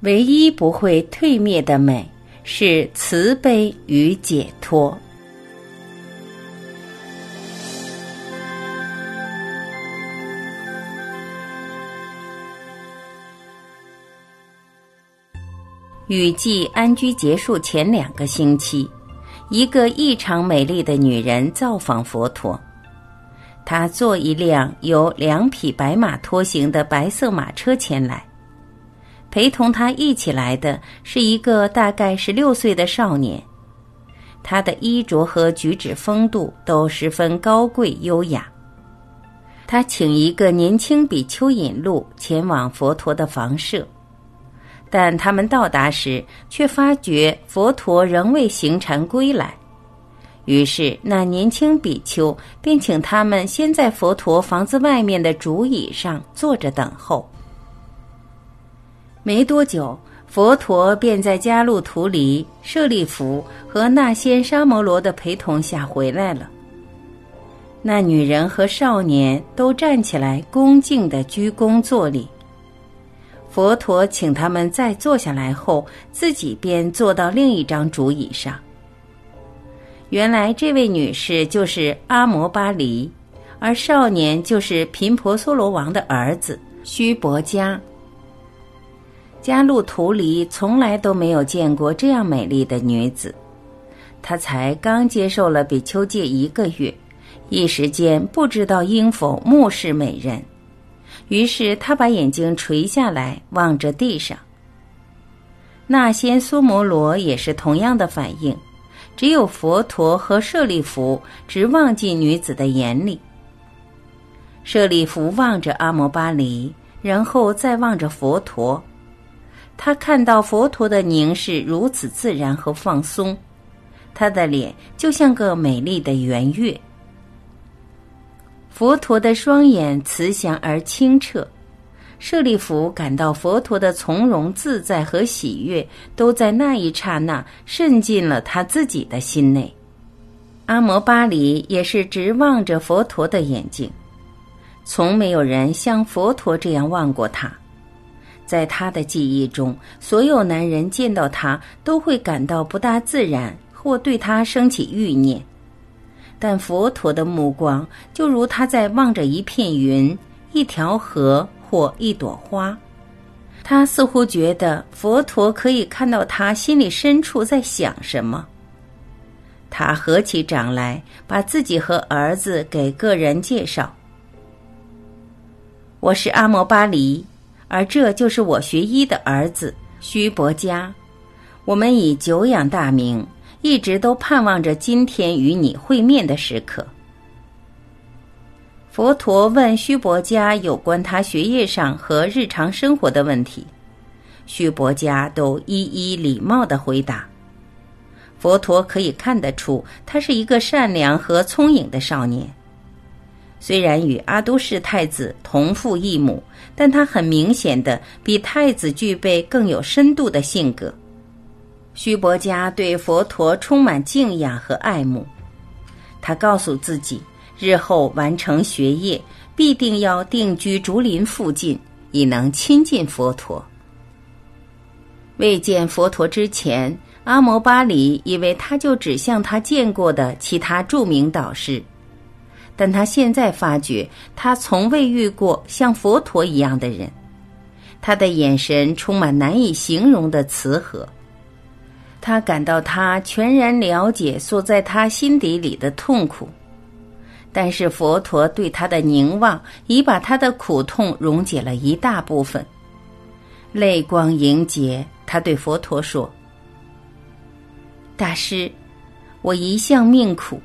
唯一不会退灭的美是慈悲与解脱。雨季安居结束前两个星期，一个异常美丽的女人造访佛陀。她坐一辆由两匹白马拖行的白色马车前来，陪同他一起来的是一个大概十六岁的少年。他的衣着和举止风度都十分高贵优雅。他请一个年轻比丘引路前往佛陀的房舍。但他们到达时，却发觉佛陀仍未行禅归来。于是，那年轻比丘便请他们先在佛陀房子外面的竹椅上坐着等候。没多久，佛陀便在迦路图离、舍利弗和那些沙摩罗的陪同下回来了。那女人和少年都站起来，恭敬的鞠躬作礼。佛陀请他们再坐下来后，自己便坐到另一张竹椅上。原来这位女士就是阿摩巴黎，而少年就是频婆娑罗王的儿子须伯迦。迦路图离从来都没有见过这样美丽的女子，她才刚接受了比丘戒一个月，一时间不知道应否目视美人。于是他把眼睛垂下来，望着地上。那仙苏摩罗也是同样的反应，只有佛陀和舍利弗直望进女子的眼里。舍利弗望着阿摩巴黎，然后再望着佛陀，他看到佛陀的凝视如此自然和放松，他的脸就像个美丽的圆月。佛陀的双眼慈祥而清澈，舍利弗感到佛陀的从容自在和喜悦，都在那一刹那渗进了他自己的心内。阿摩巴里也是直望着佛陀的眼睛，从没有人像佛陀这样望过他。在他的记忆中，所有男人见到他都会感到不大自然，或对他升起欲念。但佛陀的目光就如他在望着一片云、一条河或一朵花，他似乎觉得佛陀可以看到他心里深处在想什么。他合起掌来，把自己和儿子给个人介绍：“我是阿摩巴黎，而这就是我学医的儿子须伯迦，我们以久仰大名。”一直都盼望着今天与你会面的时刻。佛陀问须伯家有关他学业上和日常生活的问题，须伯家都一一礼貌的回答。佛陀可以看得出，他是一个善良和聪颖的少年。虽然与阿都氏太子同父异母，但他很明显的比太子具备更有深度的性格。须伯家对佛陀充满敬仰和爱慕，他告诉自己，日后完成学业，必定要定居竹林附近，以能亲近佛陀。未见佛陀之前，阿摩巴里以为他就只像他见过的其他著名导师，但他现在发觉，他从未遇过像佛陀一样的人。他的眼神充满难以形容的慈和。他感到他全然了解所在他心底里的痛苦，但是佛陀对他的凝望已把他的苦痛溶解了一大部分。泪光凝结，他对佛陀说：“大师，我一向命苦，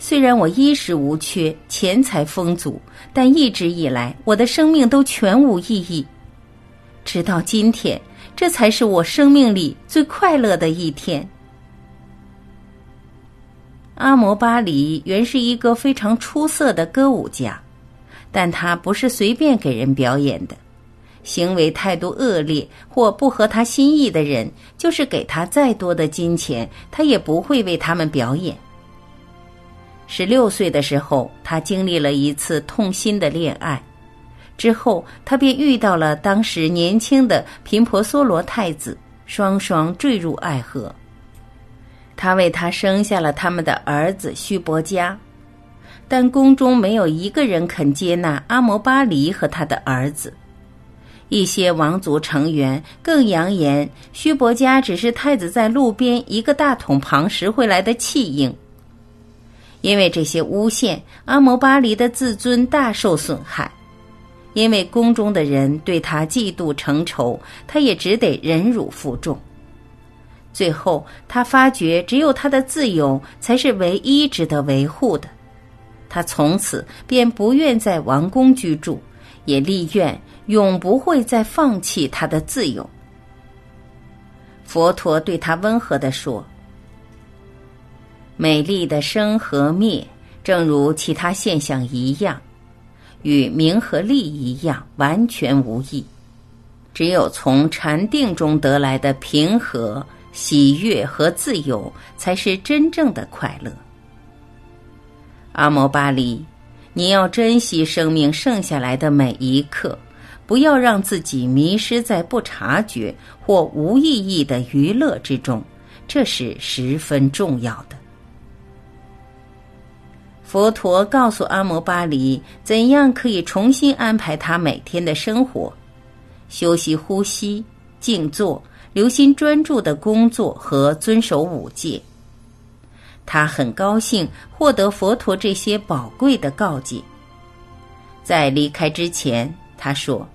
虽然我衣食无缺，钱财丰足，但一直以来我的生命都全无意义，直到今天。”这才是我生命里最快乐的一天。阿摩巴里原是一个非常出色的歌舞家，但他不是随便给人表演的。行为态度恶劣或不合他心意的人，就是给他再多的金钱，他也不会为他们表演。十六岁的时候，他经历了一次痛心的恋爱。之后，他便遇到了当时年轻的频婆娑罗太子，双双坠入爱河。他为他生下了他们的儿子须伯家，但宫中没有一个人肯接纳阿摩巴黎和他的儿子。一些王族成员更扬言，须伯家只是太子在路边一个大桶旁拾回来的弃婴。因为这些诬陷，阿摩巴黎的自尊大受损害。因为宫中的人对他嫉妒成仇，他也只得忍辱负重。最后，他发觉只有他的自由才是唯一值得维护的。他从此便不愿在王宫居住，也立愿。永不会再放弃他的自由。佛陀对他温和的说：“美丽的生和灭，正如其他现象一样，与名和利一样，完全无异。只有从禅定中得来的平和、喜悦和自由，才是真正的快乐。”阿摩巴黎，你要珍惜生命剩下来的每一刻。不要让自己迷失在不察觉或无意义的娱乐之中，这是十分重要的。佛陀告诉阿摩巴黎，怎样可以重新安排他每天的生活：休息、呼吸、静坐、留心专注的工作和遵守五戒。他很高兴获得佛陀这些宝贵的告诫。在离开之前，他说。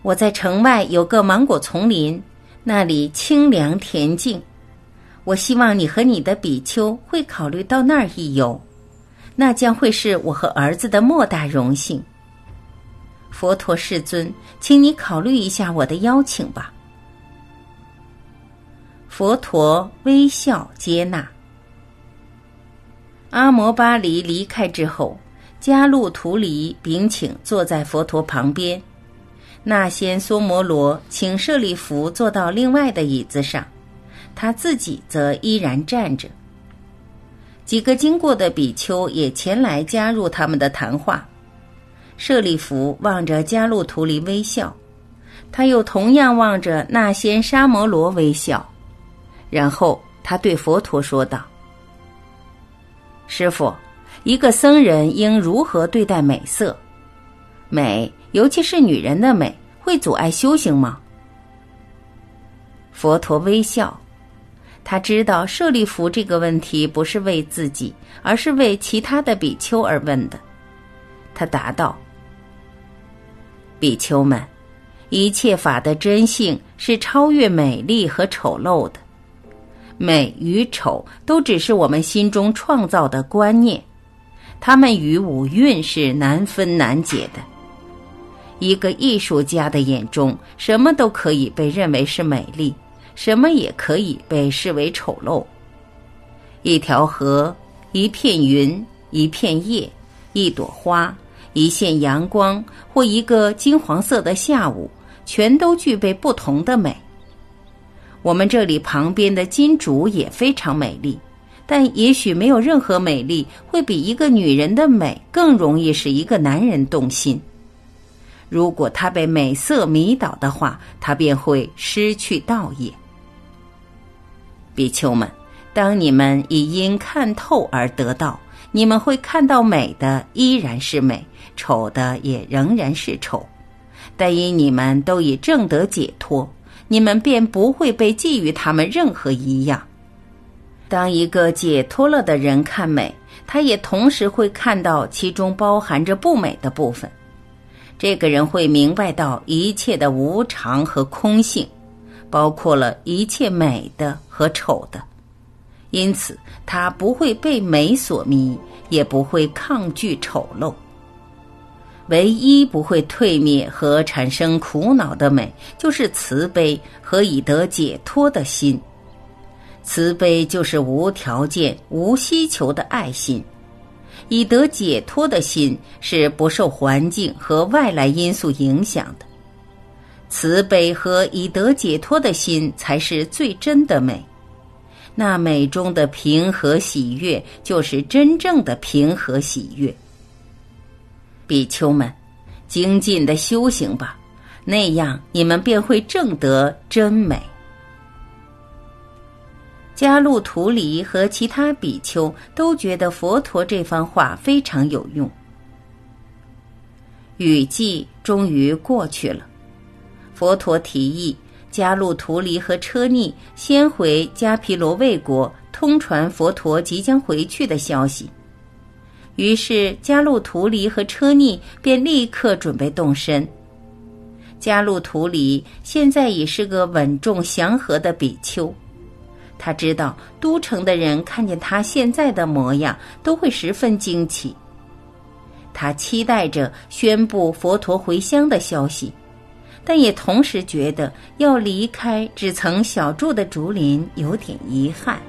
我在城外有个芒果丛林，那里清凉恬静。我希望你和你的比丘会考虑到那儿一游，那将会是我和儿子的莫大荣幸。佛陀世尊，请你考虑一下我的邀请吧。佛陀微笑接纳。阿摩巴黎离开之后，迦路图离禀请坐在佛陀旁边。那仙梭摩罗请舍利弗坐到另外的椅子上，他自己则依然站着。几个经过的比丘也前来加入他们的谈话。舍利弗望着迦路图离微笑，他又同样望着那仙沙摩罗微笑，然后他对佛陀说道：“师傅，一个僧人应如何对待美色？美？”尤其是女人的美会阻碍修行吗？佛陀微笑，他知道舍利弗这个问题不是为自己，而是为其他的比丘而问的。他答道：“比丘们，一切法的真性是超越美丽和丑陋的，美与丑都只是我们心中创造的观念，它们与五蕴是难分难解的。”一个艺术家的眼中，什么都可以被认为是美丽，什么也可以被视为丑陋。一条河，一片云，一片叶，一朵花，一线阳光，或一个金黄色的下午，全都具备不同的美。我们这里旁边的金竹也非常美丽，但也许没有任何美丽会比一个女人的美更容易使一个男人动心。如果他被美色迷倒的话，他便会失去道业。比丘们，当你们已因看透而得到，你们会看到美的依然是美，丑的也仍然是丑。但因你们都已正得解脱，你们便不会被寄予他们任何一样。当一个解脱了的人看美，他也同时会看到其中包含着不美的部分。这个人会明白到一切的无常和空性，包括了一切美的和丑的，因此他不会被美所迷，也不会抗拒丑陋。唯一不会退灭和产生苦恼的美，就是慈悲和以得解脱的心。慈悲就是无条件、无希求的爱心。以得解脱的心是不受环境和外来因素影响的，慈悲和以得解脱的心才是最真的美。那美中的平和喜悦，就是真正的平和喜悦。比丘们，精进的修行吧，那样你们便会证得真美。迦路图里和其他比丘都觉得佛陀这番话非常有用。雨季终于过去了，佛陀提议迦路图里和车尼先回迦毗罗卫国，通传佛陀即将回去的消息。于是迦路图里和车尼便立刻准备动身。迦路图里现在已是个稳重祥和的比丘。他知道都城的人看见他现在的模样都会十分惊奇。他期待着宣布佛陀回乡的消息，但也同时觉得要离开只曾小住的竹林有点遗憾。